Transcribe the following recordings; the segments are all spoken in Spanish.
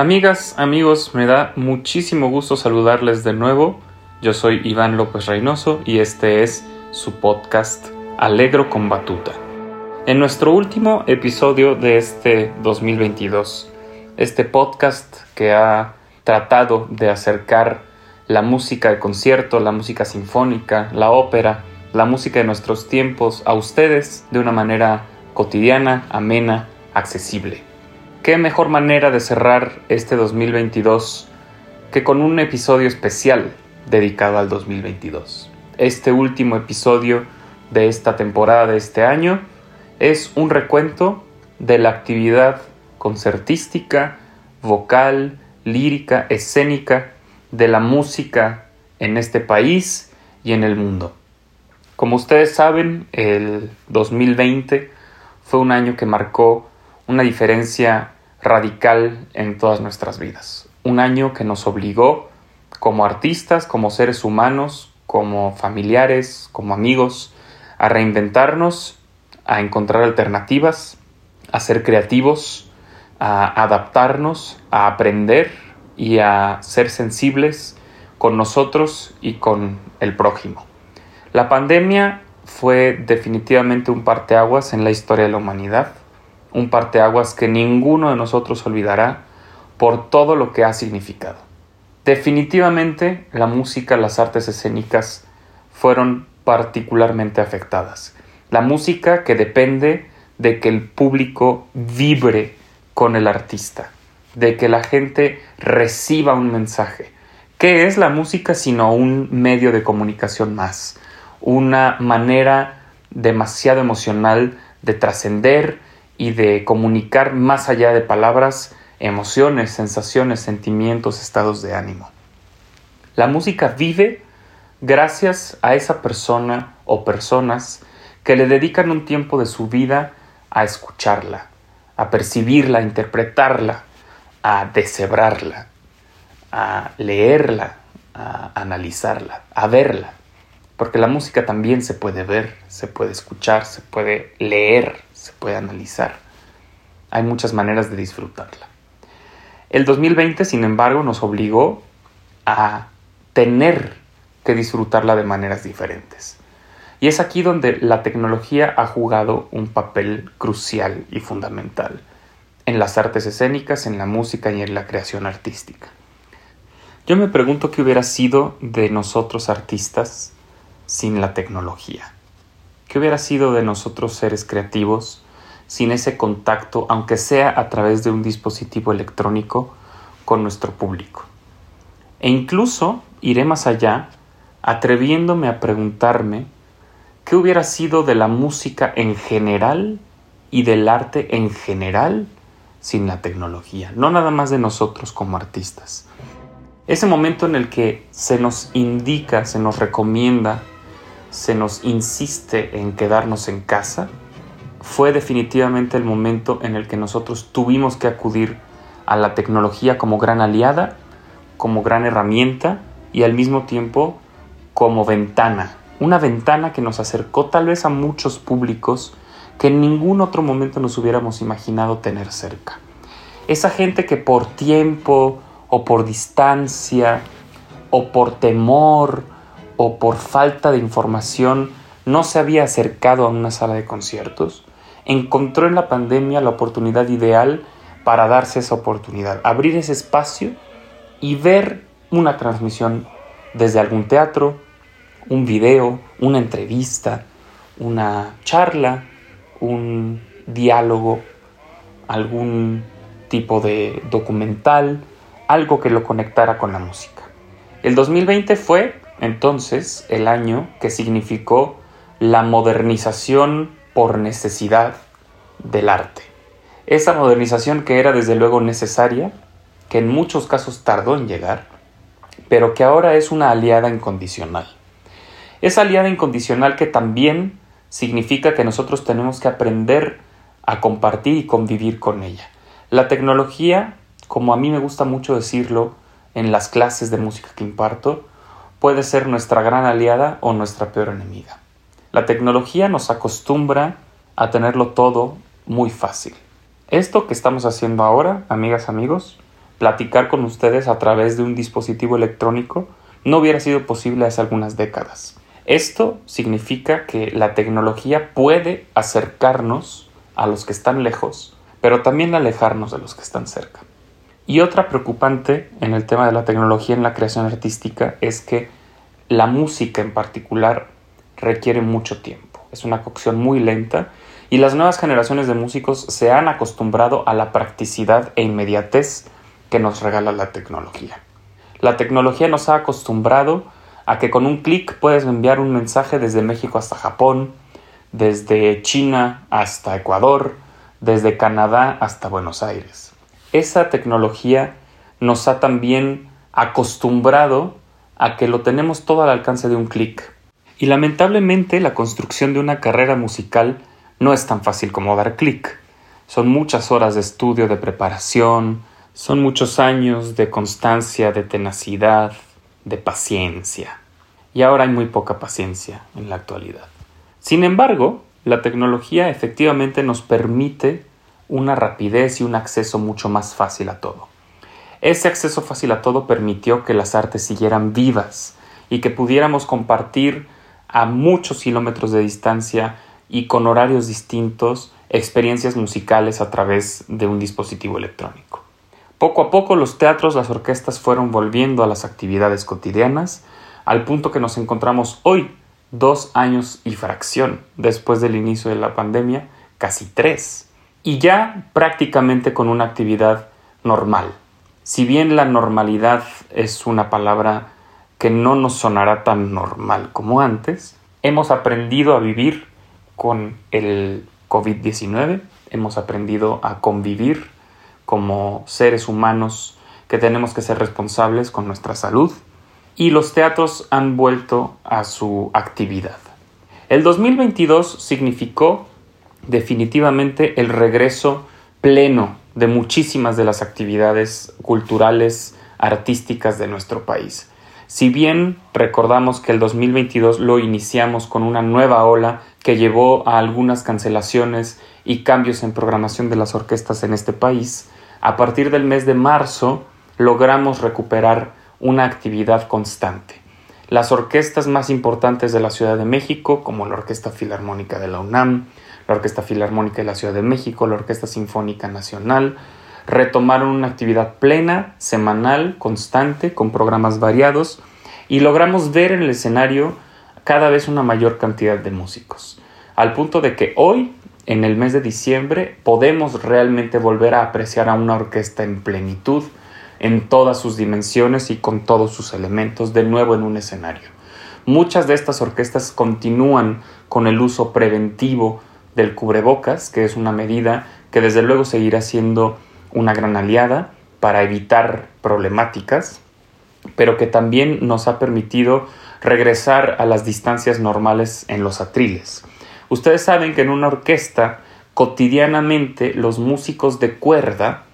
Amigas, amigos, me da muchísimo gusto saludarles de nuevo. Yo soy Iván López Reynoso y este es su podcast Alegro con Batuta. En nuestro último episodio de este 2022, este podcast que ha tratado de acercar la música de concierto, la música sinfónica, la ópera, la música de nuestros tiempos a ustedes de una manera cotidiana, amena, accesible. ¿Qué mejor manera de cerrar este 2022 que con un episodio especial dedicado al 2022? Este último episodio de esta temporada de este año es un recuento de la actividad concertística, vocal, lírica, escénica de la música en este país y en el mundo. Como ustedes saben, el 2020 fue un año que marcó una diferencia radical en todas nuestras vidas. Un año que nos obligó como artistas, como seres humanos, como familiares, como amigos, a reinventarnos, a encontrar alternativas, a ser creativos, a adaptarnos, a aprender y a ser sensibles con nosotros y con el prójimo. La pandemia fue definitivamente un parteaguas en la historia de la humanidad un parteaguas que ninguno de nosotros olvidará por todo lo que ha significado. Definitivamente la música, las artes escénicas fueron particularmente afectadas. La música que depende de que el público vibre con el artista, de que la gente reciba un mensaje. ¿Qué es la música sino un medio de comunicación más? Una manera demasiado emocional de trascender, y de comunicar más allá de palabras emociones, sensaciones, sentimientos, estados de ánimo. La música vive gracias a esa persona o personas que le dedican un tiempo de su vida a escucharla, a percibirla, a interpretarla, a deshebrarla, a leerla, a analizarla, a verla. Porque la música también se puede ver, se puede escuchar, se puede leer, se puede analizar. Hay muchas maneras de disfrutarla. El 2020, sin embargo, nos obligó a tener que disfrutarla de maneras diferentes. Y es aquí donde la tecnología ha jugado un papel crucial y fundamental en las artes escénicas, en la música y en la creación artística. Yo me pregunto qué hubiera sido de nosotros artistas sin la tecnología. ¿Qué hubiera sido de nosotros seres creativos sin ese contacto, aunque sea a través de un dispositivo electrónico, con nuestro público? E incluso iré más allá, atreviéndome a preguntarme qué hubiera sido de la música en general y del arte en general sin la tecnología, no nada más de nosotros como artistas. Ese momento en el que se nos indica, se nos recomienda se nos insiste en quedarnos en casa, fue definitivamente el momento en el que nosotros tuvimos que acudir a la tecnología como gran aliada, como gran herramienta y al mismo tiempo como ventana. Una ventana que nos acercó tal vez a muchos públicos que en ningún otro momento nos hubiéramos imaginado tener cerca. Esa gente que por tiempo o por distancia o por temor o por falta de información no se había acercado a una sala de conciertos, encontró en la pandemia la oportunidad ideal para darse esa oportunidad, abrir ese espacio y ver una transmisión desde algún teatro, un video, una entrevista, una charla, un diálogo, algún tipo de documental, algo que lo conectara con la música. El 2020 fue entonces el año que significó la modernización por necesidad del arte. Esa modernización que era desde luego necesaria que en muchos casos tardó en llegar, pero que ahora es una aliada incondicional. Esa aliada incondicional que también significa que nosotros tenemos que aprender a compartir y convivir con ella. La tecnología, como a mí me gusta mucho decirlo en las clases de música que imparto, puede ser nuestra gran aliada o nuestra peor enemiga. La tecnología nos acostumbra a tenerlo todo muy fácil. Esto que estamos haciendo ahora, amigas, amigos, platicar con ustedes a través de un dispositivo electrónico, no hubiera sido posible hace algunas décadas. Esto significa que la tecnología puede acercarnos a los que están lejos, pero también alejarnos de los que están cerca. Y otra preocupante en el tema de la tecnología en la creación artística es que la música en particular requiere mucho tiempo. Es una cocción muy lenta y las nuevas generaciones de músicos se han acostumbrado a la practicidad e inmediatez que nos regala la tecnología. La tecnología nos ha acostumbrado a que con un clic puedes enviar un mensaje desde México hasta Japón, desde China hasta Ecuador, desde Canadá hasta Buenos Aires. Esa tecnología nos ha también acostumbrado a que lo tenemos todo al alcance de un clic. Y lamentablemente la construcción de una carrera musical no es tan fácil como dar clic. Son muchas horas de estudio, de preparación, son muchos años de constancia, de tenacidad, de paciencia. Y ahora hay muy poca paciencia en la actualidad. Sin embargo, la tecnología efectivamente nos permite una rapidez y un acceso mucho más fácil a todo. Ese acceso fácil a todo permitió que las artes siguieran vivas y que pudiéramos compartir a muchos kilómetros de distancia y con horarios distintos experiencias musicales a través de un dispositivo electrónico. Poco a poco los teatros, las orquestas fueron volviendo a las actividades cotidianas, al punto que nos encontramos hoy, dos años y fracción después del inicio de la pandemia, casi tres, y ya prácticamente con una actividad normal. Si bien la normalidad es una palabra que no nos sonará tan normal como antes, hemos aprendido a vivir con el COVID-19, hemos aprendido a convivir como seres humanos que tenemos que ser responsables con nuestra salud y los teatros han vuelto a su actividad. El 2022 significó definitivamente el regreso pleno de muchísimas de las actividades culturales, artísticas de nuestro país. Si bien recordamos que el 2022 lo iniciamos con una nueva ola que llevó a algunas cancelaciones y cambios en programación de las orquestas en este país, a partir del mes de marzo logramos recuperar una actividad constante. Las orquestas más importantes de la Ciudad de México, como la Orquesta Filarmónica de la UNAM, la Orquesta Filarmónica de la Ciudad de México, la Orquesta Sinfónica Nacional, retomaron una actividad plena, semanal, constante, con programas variados, y logramos ver en el escenario cada vez una mayor cantidad de músicos, al punto de que hoy, en el mes de diciembre, podemos realmente volver a apreciar a una orquesta en plenitud, en todas sus dimensiones y con todos sus elementos, de nuevo en un escenario. Muchas de estas orquestas continúan con el uso preventivo del cubrebocas, que es una medida que desde luego seguirá siendo una gran aliada para evitar problemáticas, pero que también nos ha permitido regresar a las distancias normales en los atriles. Ustedes saben que en una orquesta cotidianamente los músicos de cuerda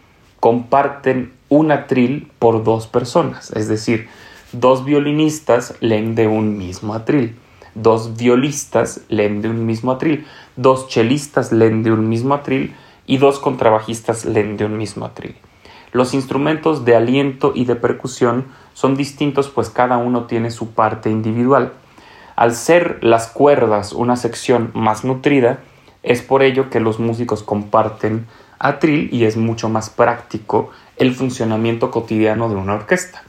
comparten un atril por dos personas, es decir, dos violinistas leen de un mismo atril, dos violistas leen de un mismo atril, dos chelistas leen de un mismo atril y dos contrabajistas leen de un mismo atril. Los instrumentos de aliento y de percusión son distintos pues cada uno tiene su parte individual. Al ser las cuerdas una sección más nutrida, es por ello que los músicos comparten atril y es mucho más práctico el funcionamiento cotidiano de una orquesta.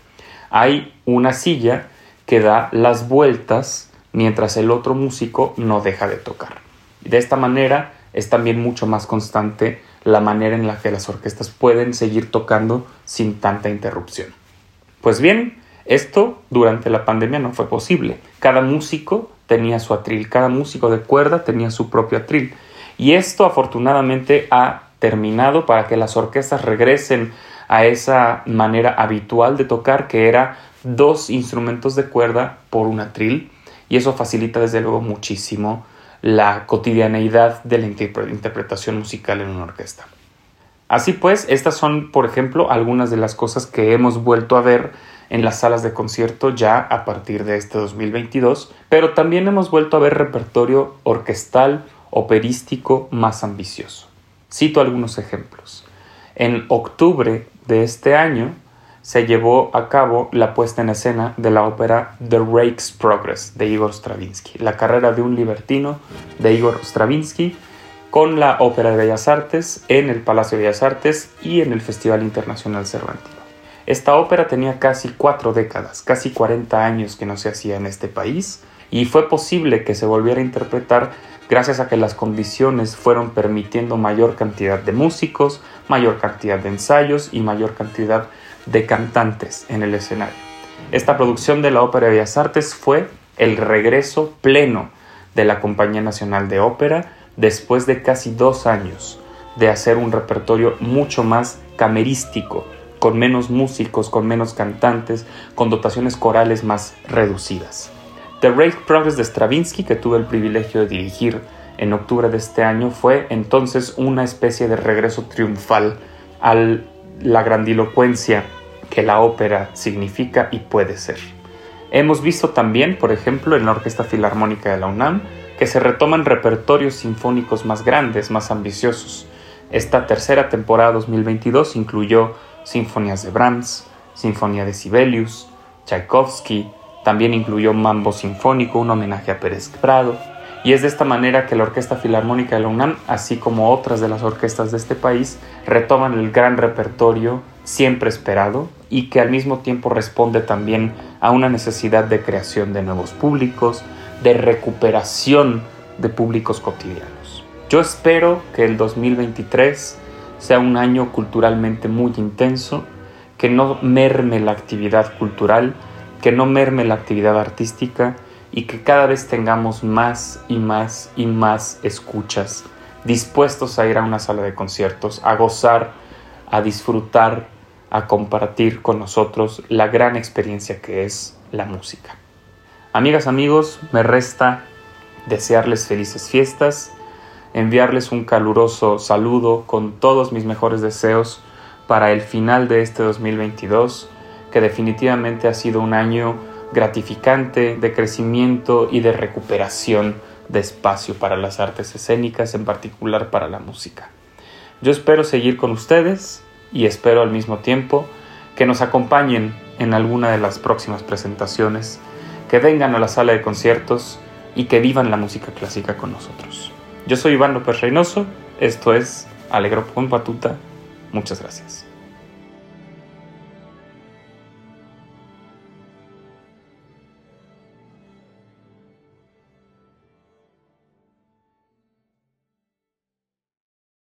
Hay una silla que da las vueltas mientras el otro músico no deja de tocar. De esta manera es también mucho más constante la manera en la que las orquestas pueden seguir tocando sin tanta interrupción. Pues bien, esto durante la pandemia no fue posible. Cada músico tenía su atril, cada músico de cuerda tenía su propio atril. Y esto afortunadamente ha terminado para que las orquestas regresen a esa manera habitual de tocar que era dos instrumentos de cuerda por una tril y eso facilita desde luego muchísimo la cotidianeidad de la interpretación musical en una orquesta. Así pues, estas son, por ejemplo, algunas de las cosas que hemos vuelto a ver en las salas de concierto ya a partir de este 2022, pero también hemos vuelto a ver repertorio orquestal, operístico más ambicioso. Cito algunos ejemplos. En octubre de este año se llevó a cabo la puesta en escena de la ópera The Rake's Progress de Igor Stravinsky, la carrera de un libertino de Igor Stravinsky, con la Ópera de Bellas Artes en el Palacio de Bellas Artes y en el Festival Internacional Cervantino. Esta ópera tenía casi cuatro décadas, casi 40 años que no se hacía en este país, y fue posible que se volviera a interpretar gracias a que las condiciones fueron permitiendo mayor cantidad de músicos, mayor cantidad de ensayos y mayor cantidad de cantantes en el escenario. Esta producción de la Ópera de Bellas Artes fue el regreso pleno de la Compañía Nacional de Ópera después de casi dos años de hacer un repertorio mucho más camerístico, con menos músicos, con menos cantantes, con dotaciones corales más reducidas. The Rake Progress de Stravinsky, que tuve el privilegio de dirigir en octubre de este año, fue entonces una especie de regreso triunfal a la grandilocuencia que la ópera significa y puede ser. Hemos visto también, por ejemplo, en la Orquesta Filarmónica de la UNAM, que se retoman repertorios sinfónicos más grandes, más ambiciosos. Esta tercera temporada 2022 incluyó sinfonías de Brahms, sinfonía de Sibelius, Tchaikovsky, también incluyó Mambo Sinfónico, un homenaje a Pérez Prado, y es de esta manera que la Orquesta Filarmónica de la UNAM, así como otras de las orquestas de este país, retoman el gran repertorio siempre esperado y que al mismo tiempo responde también a una necesidad de creación de nuevos públicos, de recuperación de públicos cotidianos. Yo espero que el 2023 sea un año culturalmente muy intenso, que no merme la actividad cultural, que no merme la actividad artística y que cada vez tengamos más y más y más escuchas dispuestos a ir a una sala de conciertos, a gozar, a disfrutar, a compartir con nosotros la gran experiencia que es la música. Amigas, amigos, me resta desearles felices fiestas, enviarles un caluroso saludo con todos mis mejores deseos para el final de este 2022 que definitivamente ha sido un año gratificante de crecimiento y de recuperación de espacio para las artes escénicas, en particular para la música. Yo espero seguir con ustedes y espero al mismo tiempo que nos acompañen en alguna de las próximas presentaciones, que vengan a la sala de conciertos y que vivan la música clásica con nosotros. Yo soy Iván López Reynoso, esto es Alegro con Patuta, muchas gracias.